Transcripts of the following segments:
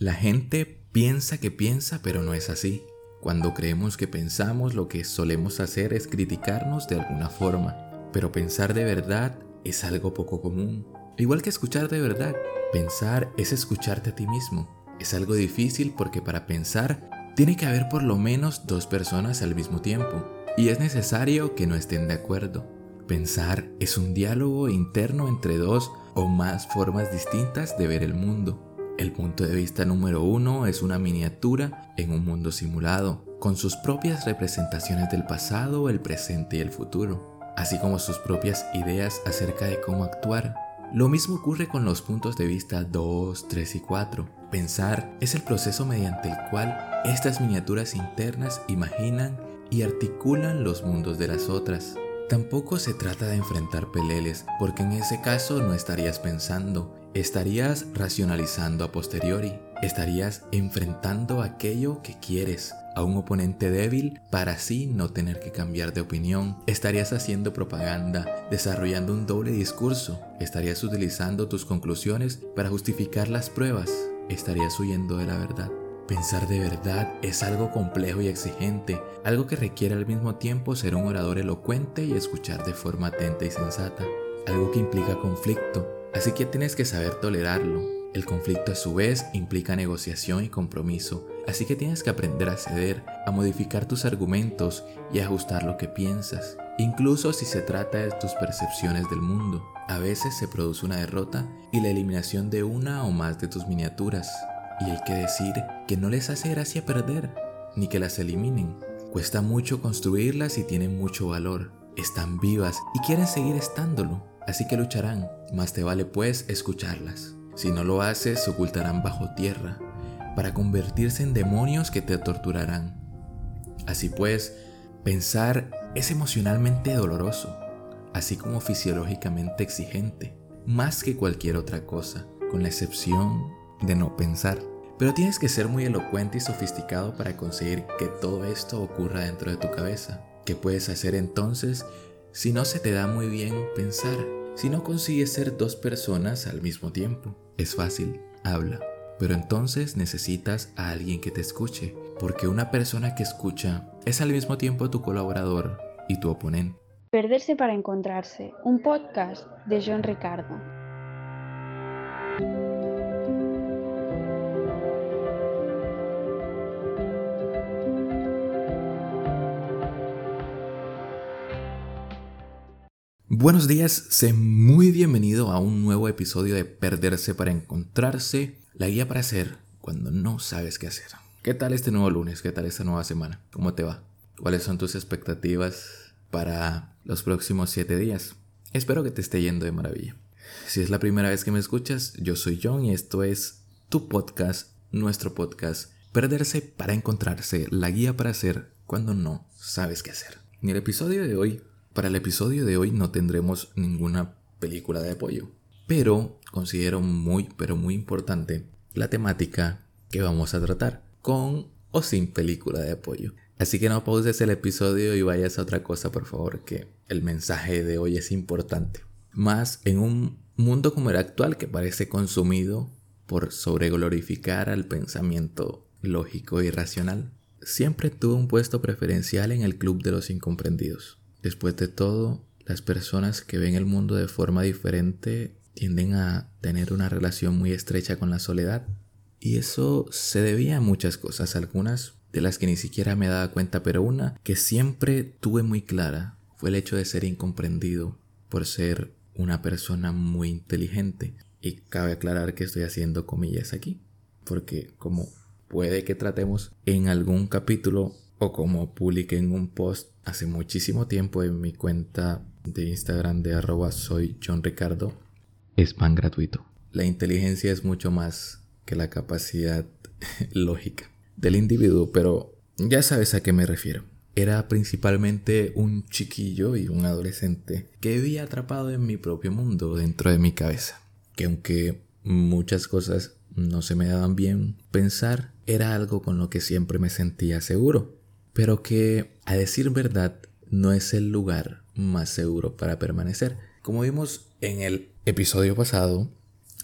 La gente piensa que piensa, pero no es así. Cuando creemos que pensamos, lo que solemos hacer es criticarnos de alguna forma. Pero pensar de verdad es algo poco común. Igual que escuchar de verdad. Pensar es escucharte a ti mismo. Es algo difícil porque para pensar tiene que haber por lo menos dos personas al mismo tiempo. Y es necesario que no estén de acuerdo. Pensar es un diálogo interno entre dos o más formas distintas de ver el mundo. El punto de vista número uno es una miniatura en un mundo simulado, con sus propias representaciones del pasado, el presente y el futuro, así como sus propias ideas acerca de cómo actuar. Lo mismo ocurre con los puntos de vista 2, 3 y 4. Pensar es el proceso mediante el cual estas miniaturas internas imaginan y articulan los mundos de las otras. Tampoco se trata de enfrentar peleles, porque en ese caso no estarías pensando, estarías racionalizando a posteriori, estarías enfrentando aquello que quieres a un oponente débil para así no tener que cambiar de opinión, estarías haciendo propaganda, desarrollando un doble discurso, estarías utilizando tus conclusiones para justificar las pruebas, estarías huyendo de la verdad. Pensar de verdad es algo complejo y exigente, algo que requiere al mismo tiempo ser un orador elocuente y escuchar de forma atenta y sensata, algo que implica conflicto, así que tienes que saber tolerarlo. El conflicto a su vez implica negociación y compromiso, así que tienes que aprender a ceder, a modificar tus argumentos y ajustar lo que piensas, incluso si se trata de tus percepciones del mundo. A veces se produce una derrota y la eliminación de una o más de tus miniaturas, y hay que decir que no les hace gracia perder, ni que las eliminen. Cuesta mucho construirlas y tienen mucho valor. Están vivas y quieren seguir estándolo, así que lucharán, más te vale pues escucharlas. Si no lo haces, se ocultarán bajo tierra, para convertirse en demonios que te torturarán. Así pues, pensar es emocionalmente doloroso, así como fisiológicamente exigente, más que cualquier otra cosa, con la excepción de no pensar. Pero tienes que ser muy elocuente y sofisticado para conseguir que todo esto ocurra dentro de tu cabeza. ¿Qué puedes hacer entonces si no se te da muy bien pensar? Si no consigues ser dos personas al mismo tiempo. Es fácil, habla. Pero entonces necesitas a alguien que te escuche, porque una persona que escucha es al mismo tiempo tu colaborador y tu oponente. Perderse para encontrarse, un podcast de John Ricardo. Buenos días, sé muy bienvenido a un nuevo episodio de Perderse para Encontrarse, la guía para hacer cuando no sabes qué hacer. ¿Qué tal este nuevo lunes? ¿Qué tal esta nueva semana? ¿Cómo te va? ¿Cuáles son tus expectativas para los próximos siete días? Espero que te esté yendo de maravilla. Si es la primera vez que me escuchas, yo soy John y esto es tu podcast, nuestro podcast, Perderse para Encontrarse, la guía para hacer cuando no sabes qué hacer. En el episodio de hoy para el episodio de hoy no tendremos ninguna película de apoyo, pero considero muy, pero muy importante la temática que vamos a tratar, con o sin película de apoyo. Así que no pauses el episodio y vayas a otra cosa, por favor, que el mensaje de hoy es importante. Más en un mundo como el actual que parece consumido por sobreglorificar al pensamiento lógico y racional. Siempre tuve un puesto preferencial en el club de los incomprendidos. Después de todo, las personas que ven el mundo de forma diferente tienden a tener una relación muy estrecha con la soledad. Y eso se debía a muchas cosas, algunas de las que ni siquiera me daba cuenta, pero una que siempre tuve muy clara fue el hecho de ser incomprendido por ser una persona muy inteligente. Y cabe aclarar que estoy haciendo comillas aquí, porque como puede que tratemos en algún capítulo o como publiqué en un post hace muchísimo tiempo en mi cuenta de Instagram de arroba soy John Ricardo, es pan gratuito. La inteligencia es mucho más que la capacidad lógica del individuo, pero ya sabes a qué me refiero. Era principalmente un chiquillo y un adolescente que vivía atrapado en mi propio mundo dentro de mi cabeza. Que aunque muchas cosas no se me daban bien pensar, era algo con lo que siempre me sentía seguro pero que, a decir verdad, no es el lugar más seguro para permanecer. Como vimos en el episodio pasado,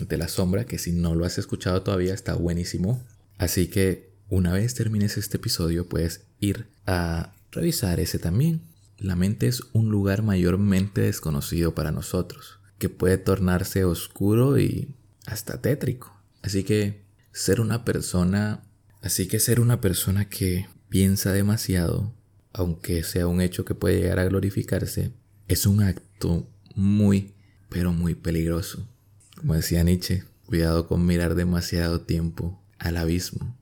de la sombra, que si no lo has escuchado todavía está buenísimo. Así que una vez termines este episodio puedes ir a revisar ese también. La mente es un lugar mayormente desconocido para nosotros, que puede tornarse oscuro y hasta tétrico. Así que ser una persona, así que ser una persona que piensa demasiado, aunque sea un hecho que puede llegar a glorificarse, es un acto muy, pero muy peligroso. Como decía Nietzsche, cuidado con mirar demasiado tiempo al abismo,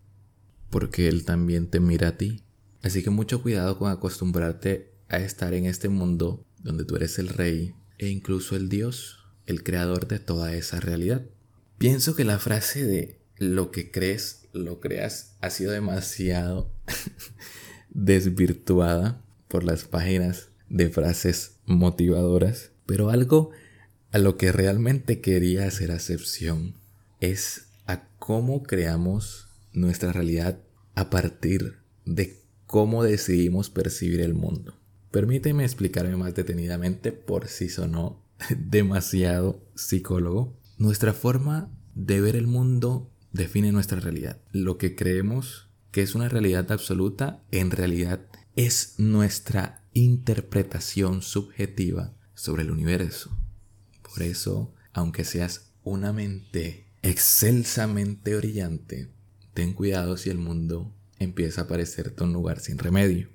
porque él también te mira a ti. Así que mucho cuidado con acostumbrarte a estar en este mundo donde tú eres el rey e incluso el Dios, el creador de toda esa realidad. Pienso que la frase de lo que crees, lo creas ha sido demasiado desvirtuada por las páginas de frases motivadoras, pero algo a lo que realmente quería hacer acepción es a cómo creamos nuestra realidad a partir de cómo decidimos percibir el mundo. Permíteme explicarme más detenidamente por si sonó demasiado psicólogo. Nuestra forma de ver el mundo define nuestra realidad. Lo que creemos que es una realidad absoluta, en realidad es nuestra interpretación subjetiva sobre el universo. Por eso, aunque seas una mente excelsamente brillante, ten cuidado si el mundo empieza a parecerte un lugar sin remedio.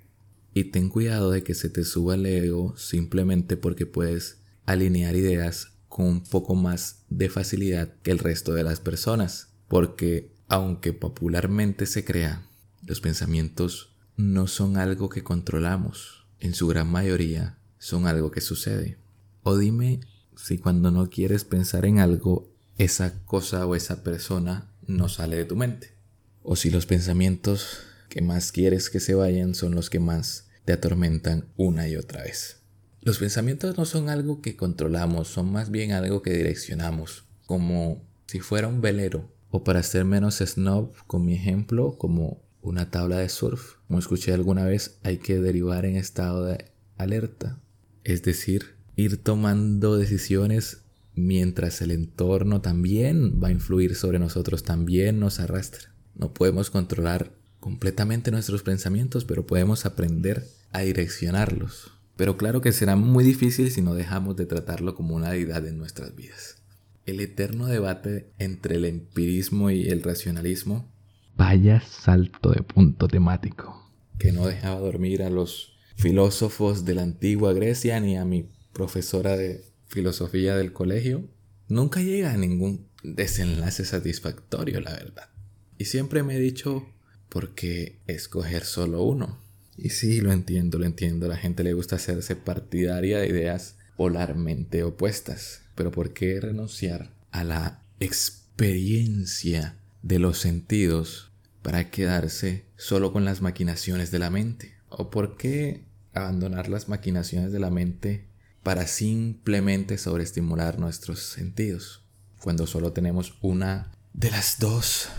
Y ten cuidado de que se te suba el ego simplemente porque puedes alinear ideas con un poco más de facilidad que el resto de las personas. Porque aunque popularmente se crea, los pensamientos no son algo que controlamos. En su gran mayoría son algo que sucede. O dime si cuando no quieres pensar en algo, esa cosa o esa persona no sale de tu mente. O si los pensamientos que más quieres que se vayan son los que más te atormentan una y otra vez. Los pensamientos no son algo que controlamos, son más bien algo que direccionamos, como si fuera un velero, o para ser menos snob con mi ejemplo, como una tabla de surf. Como escuché alguna vez, hay que derivar en estado de alerta, es decir, ir tomando decisiones mientras el entorno también va a influir sobre nosotros, también nos arrastra. No podemos controlar completamente nuestros pensamientos, pero podemos aprender a direccionarlos. Pero claro que será muy difícil si no dejamos de tratarlo como una deidad en nuestras vidas. El eterno debate entre el empirismo y el racionalismo. Vaya salto de punto temático. Que no dejaba dormir a los filósofos de la antigua Grecia ni a mi profesora de filosofía del colegio, nunca llega a ningún desenlace satisfactorio, la verdad. Y siempre me he dicho, ¿por qué escoger solo uno? Y sí, lo entiendo, lo entiendo. La gente le gusta hacerse partidaria de ideas polarmente opuestas. Pero ¿por qué renunciar a la experiencia de los sentidos para quedarse solo con las maquinaciones de la mente? ¿O por qué abandonar las maquinaciones de la mente para simplemente sobreestimular nuestros sentidos. Cuando solo tenemos una de las dos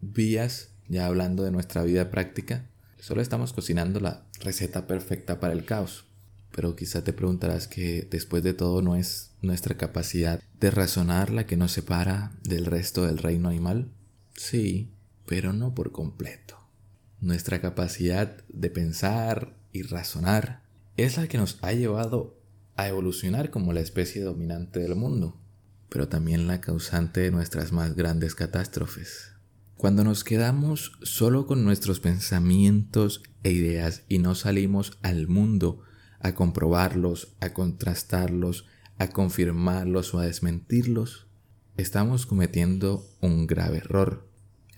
vías, ya hablando de nuestra vida práctica, solo estamos cocinando la receta perfecta para el caos. Pero quizá te preguntarás que después de todo no es nuestra capacidad de razonar la que nos separa del resto del reino animal. Sí, pero no por completo. Nuestra capacidad de pensar y razonar es la que nos ha llevado a evolucionar como la especie dominante del mundo, pero también la causante de nuestras más grandes catástrofes. Cuando nos quedamos solo con nuestros pensamientos e ideas y no salimos al mundo a comprobarlos, a contrastarlos, a confirmarlos o a desmentirlos, estamos cometiendo un grave error.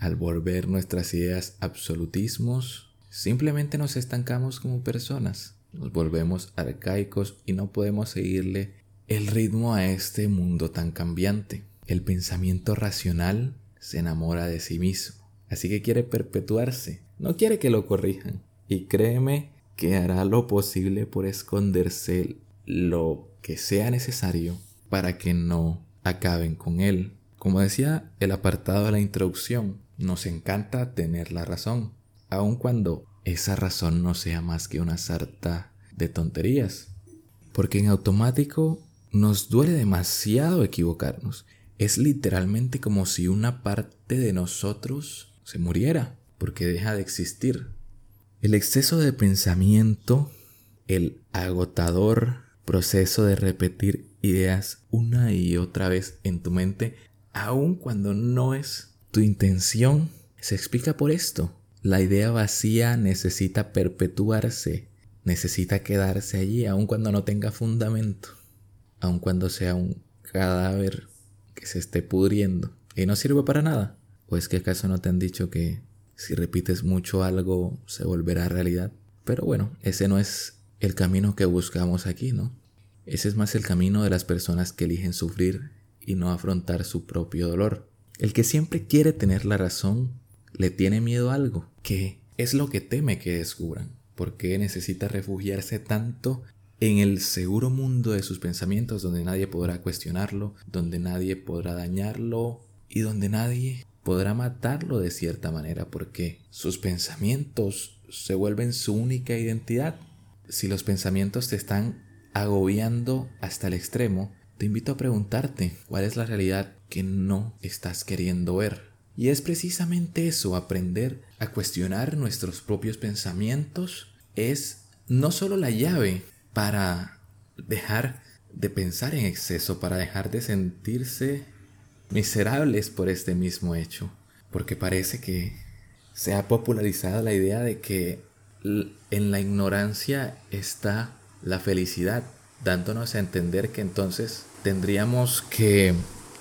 Al volver nuestras ideas absolutismos, simplemente nos estancamos como personas nos volvemos arcaicos y no podemos seguirle el ritmo a este mundo tan cambiante. El pensamiento racional se enamora de sí mismo, así que quiere perpetuarse, no quiere que lo corrijan. Y créeme que hará lo posible por esconderse lo que sea necesario para que no acaben con él. Como decía el apartado de la introducción, nos encanta tener la razón, aun cuando esa razón no sea más que una sarta de tonterías. Porque en automático nos duele demasiado equivocarnos. es literalmente como si una parte de nosotros se muriera, porque deja de existir. El exceso de pensamiento, el agotador proceso de repetir ideas una y otra vez en tu mente, aun cuando no es tu intención, se explica por esto. La idea vacía necesita perpetuarse, necesita quedarse allí aun cuando no tenga fundamento, aun cuando sea un cadáver que se esté pudriendo y no sirve para nada. ¿O es que acaso no te han dicho que si repites mucho algo se volverá realidad? Pero bueno, ese no es el camino que buscamos aquí, ¿no? Ese es más el camino de las personas que eligen sufrir y no afrontar su propio dolor. El que siempre quiere tener la razón le tiene miedo a algo, que es lo que teme que descubran, porque necesita refugiarse tanto en el seguro mundo de sus pensamientos donde nadie podrá cuestionarlo, donde nadie podrá dañarlo y donde nadie podrá matarlo de cierta manera porque sus pensamientos se vuelven su única identidad. Si los pensamientos te están agobiando hasta el extremo, te invito a preguntarte cuál es la realidad que no estás queriendo ver. Y es precisamente eso, aprender a cuestionar nuestros propios pensamientos, es no solo la llave para dejar de pensar en exceso, para dejar de sentirse miserables por este mismo hecho. Porque parece que se ha popularizado la idea de que en la ignorancia está la felicidad, dándonos a entender que entonces tendríamos que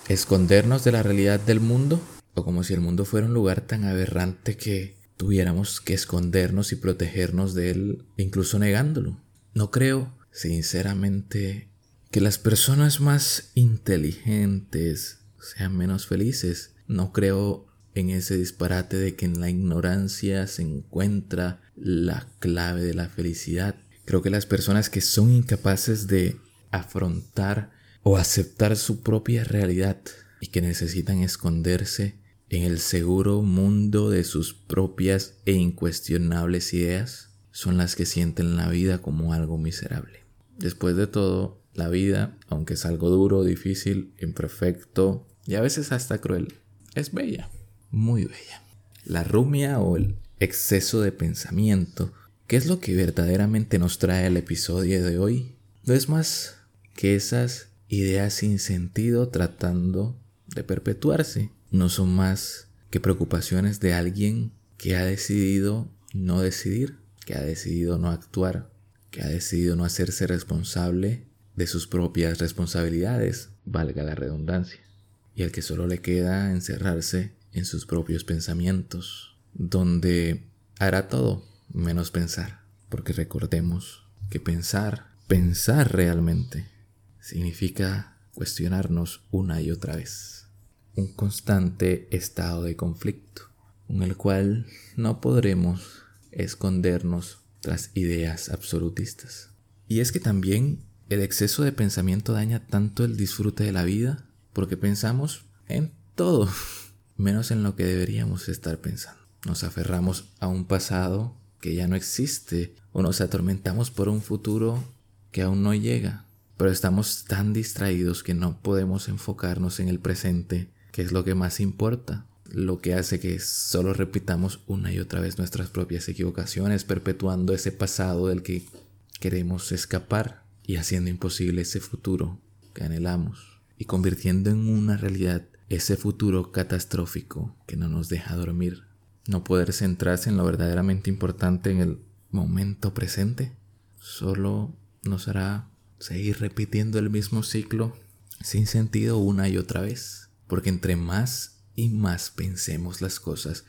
escondernos de la realidad del mundo, o como si el mundo fuera un lugar tan aberrante que tuviéramos que escondernos y protegernos de él, incluso negándolo. No creo, sinceramente, que las personas más inteligentes sean menos felices. No creo en ese disparate de que en la ignorancia se encuentra la clave de la felicidad. Creo que las personas que son incapaces de afrontar o aceptar su propia realidad y que necesitan esconderse en el seguro mundo de sus propias e incuestionables ideas, son las que sienten la vida como algo miserable. Después de todo, la vida, aunque es algo duro, difícil, imperfecto y a veces hasta cruel, es bella, muy bella. La rumia o el exceso de pensamiento, que es lo que verdaderamente nos trae el episodio de hoy, no es más que esas ideas sin sentido tratando de perpetuarse. No son más que preocupaciones de alguien que ha decidido no decidir que ha decidido no actuar, que ha decidido no hacerse responsable de sus propias responsabilidades, valga la redundancia, y al que solo le queda encerrarse en sus propios pensamientos, donde hará todo menos pensar, porque recordemos que pensar, pensar realmente, significa cuestionarnos una y otra vez, un constante estado de conflicto, en el cual no podremos escondernos tras ideas absolutistas. Y es que también el exceso de pensamiento daña tanto el disfrute de la vida porque pensamos en todo, menos en lo que deberíamos estar pensando. Nos aferramos a un pasado que ya no existe o nos atormentamos por un futuro que aún no llega, pero estamos tan distraídos que no podemos enfocarnos en el presente, que es lo que más importa lo que hace que solo repitamos una y otra vez nuestras propias equivocaciones, perpetuando ese pasado del que queremos escapar y haciendo imposible ese futuro que anhelamos y convirtiendo en una realidad ese futuro catastrófico que no nos deja dormir. No poder centrarse en lo verdaderamente importante en el momento presente solo nos hará seguir repitiendo el mismo ciclo sin sentido una y otra vez. Porque entre más y más pensemos las cosas,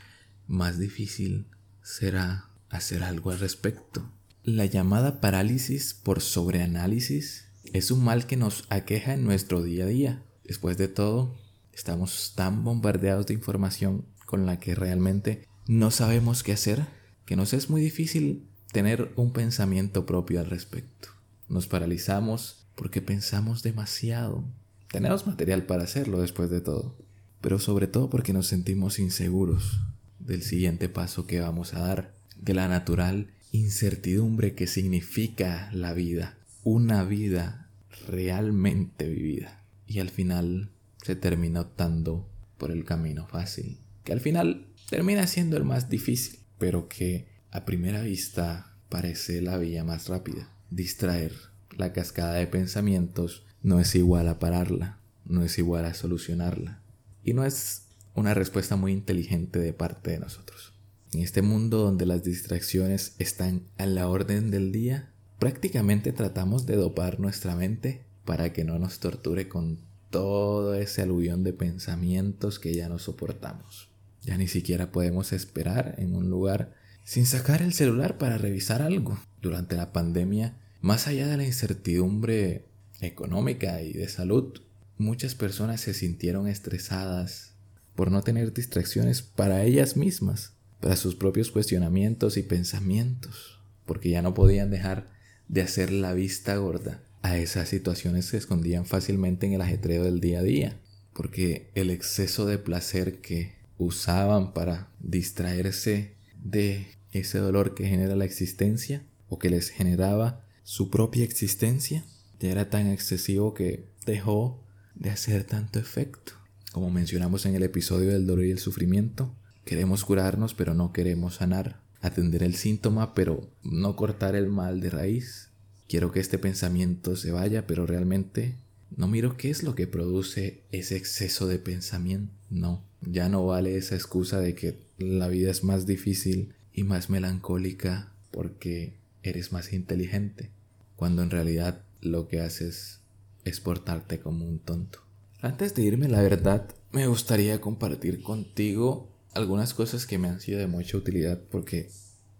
más difícil será hacer algo al respecto. La llamada parálisis por sobreanálisis es un mal que nos aqueja en nuestro día a día. Después de todo, estamos tan bombardeados de información con la que realmente no sabemos qué hacer, que nos es muy difícil tener un pensamiento propio al respecto. Nos paralizamos porque pensamos demasiado. Tenemos material para hacerlo después de todo pero sobre todo porque nos sentimos inseguros del siguiente paso que vamos a dar, de la natural incertidumbre que significa la vida, una vida realmente vivida. Y al final se termina optando por el camino fácil, que al final termina siendo el más difícil, pero que a primera vista parece la vía más rápida. Distraer la cascada de pensamientos no es igual a pararla, no es igual a solucionarla. Y no es una respuesta muy inteligente de parte de nosotros. En este mundo donde las distracciones están a la orden del día, prácticamente tratamos de dopar nuestra mente para que no nos torture con todo ese aluvión de pensamientos que ya no soportamos. Ya ni siquiera podemos esperar en un lugar sin sacar el celular para revisar algo. Durante la pandemia, más allá de la incertidumbre económica y de salud, muchas personas se sintieron estresadas por no tener distracciones para ellas mismas, para sus propios cuestionamientos y pensamientos, porque ya no podían dejar de hacer la vista gorda a esas situaciones se escondían fácilmente en el ajetreo del día a día, porque el exceso de placer que usaban para distraerse de ese dolor que genera la existencia o que les generaba su propia existencia ya era tan excesivo que dejó de hacer tanto efecto. Como mencionamos en el episodio del dolor y el sufrimiento, queremos curarnos pero no queremos sanar, atender el síntoma pero no cortar el mal de raíz. Quiero que este pensamiento se vaya pero realmente no miro qué es lo que produce ese exceso de pensamiento. No, ya no vale esa excusa de que la vida es más difícil y más melancólica porque eres más inteligente, cuando en realidad lo que haces es portarte como un tonto. Antes de irme, la verdad, me gustaría compartir contigo algunas cosas que me han sido de mucha utilidad porque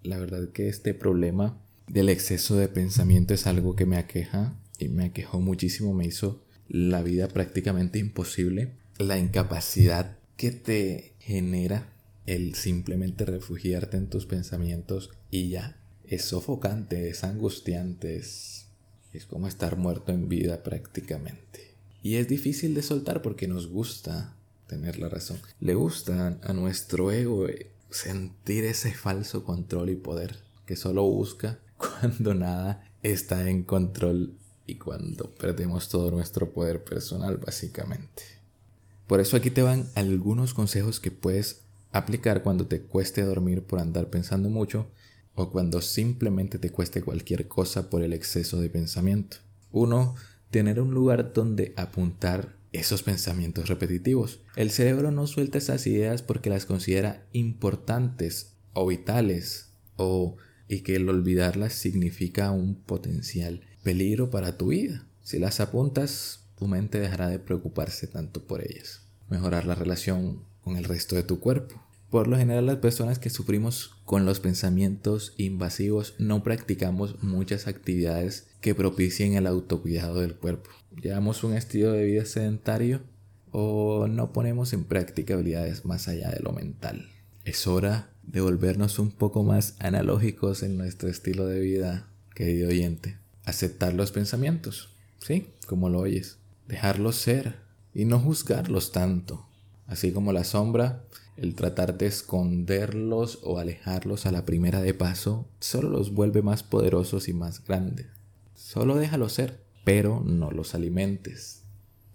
la verdad que este problema del exceso de pensamiento es algo que me aqueja y me aquejó muchísimo, me hizo la vida prácticamente imposible. La incapacidad que te genera el simplemente refugiarte en tus pensamientos y ya. Es sofocante, es angustiante, es, es como estar muerto en vida prácticamente. Y es difícil de soltar porque nos gusta tener la razón. Le gusta a nuestro ego sentir ese falso control y poder que solo busca cuando nada está en control y cuando perdemos todo nuestro poder personal básicamente. Por eso aquí te van algunos consejos que puedes aplicar cuando te cueste dormir por andar pensando mucho o cuando simplemente te cueste cualquier cosa por el exceso de pensamiento. Uno, tener un lugar donde apuntar esos pensamientos repetitivos. El cerebro no suelta esas ideas porque las considera importantes o vitales o y que el olvidarlas significa un potencial peligro para tu vida. Si las apuntas, tu mente dejará de preocuparse tanto por ellas. Mejorar la relación con el resto de tu cuerpo. Por lo general las personas que sufrimos con los pensamientos invasivos no practicamos muchas actividades que propicien el autocuidado del cuerpo. Llevamos un estilo de vida sedentario o no ponemos en práctica habilidades más allá de lo mental. Es hora de volvernos un poco más analógicos en nuestro estilo de vida, querido oyente. Aceptar los pensamientos, ¿sí? Como lo oyes. Dejarlos ser y no juzgarlos tanto. Así como la sombra, el tratar de esconderlos o alejarlos a la primera de paso solo los vuelve más poderosos y más grandes. Solo déjalos ser, pero no los alimentes.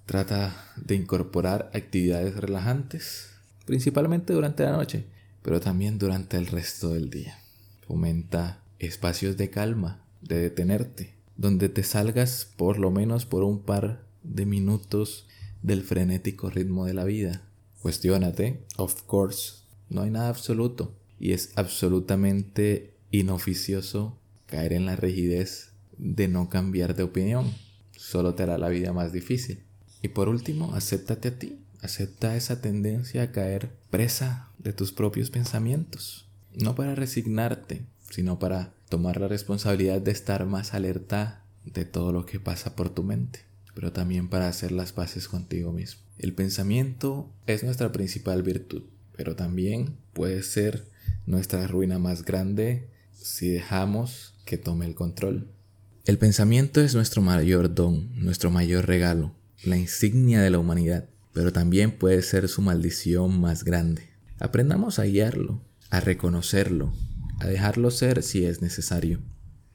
Trata de incorporar actividades relajantes, principalmente durante la noche, pero también durante el resto del día. Fomenta espacios de calma, de detenerte, donde te salgas por lo menos por un par de minutos del frenético ritmo de la vida Cuestiónate, of course, no hay nada absoluto y es absolutamente inoficioso caer en la rigidez de no cambiar de opinión. Solo te hará la vida más difícil. Y por último, acéptate a ti. Acepta esa tendencia a caer presa de tus propios pensamientos. No para resignarte, sino para tomar la responsabilidad de estar más alerta de todo lo que pasa por tu mente, pero también para hacer las paces contigo mismo. El pensamiento es nuestra principal virtud, pero también puede ser nuestra ruina más grande si dejamos que tome el control. El pensamiento es nuestro mayor don, nuestro mayor regalo, la insignia de la humanidad, pero también puede ser su maldición más grande. Aprendamos a guiarlo, a reconocerlo, a dejarlo ser si es necesario,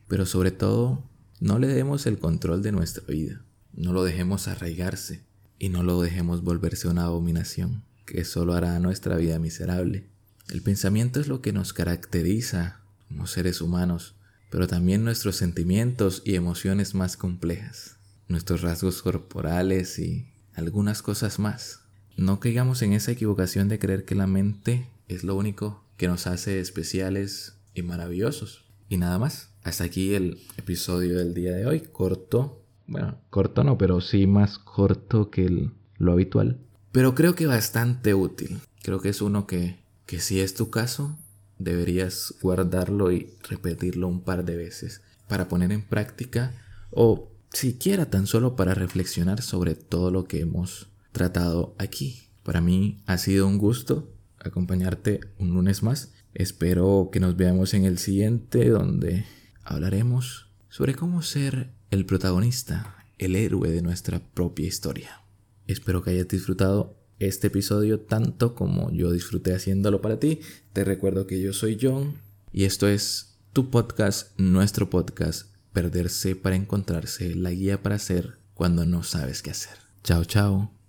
pero sobre todo, no le demos el control de nuestra vida, no lo dejemos arraigarse, y no lo dejemos volverse una abominación que solo hará nuestra vida miserable. El pensamiento es lo que nos caracteriza como seres humanos, pero también nuestros sentimientos y emociones más complejas, nuestros rasgos corporales y algunas cosas más. No caigamos en esa equivocación de creer que la mente es lo único que nos hace especiales y maravillosos. Y nada más. Hasta aquí el episodio del día de hoy. Corto. Bueno, corto no, pero sí más corto que lo habitual. Pero creo que bastante útil. Creo que es uno que, que si es tu caso, deberías guardarlo y repetirlo un par de veces para poner en práctica o siquiera tan solo para reflexionar sobre todo lo que hemos tratado aquí. Para mí ha sido un gusto acompañarte un lunes más. Espero que nos veamos en el siguiente donde hablaremos sobre cómo ser el protagonista, el héroe de nuestra propia historia. Espero que hayas disfrutado este episodio tanto como yo disfruté haciéndolo para ti. Te recuerdo que yo soy John y esto es tu podcast, nuestro podcast, Perderse para encontrarse, la guía para hacer cuando no sabes qué hacer. Chao, chao.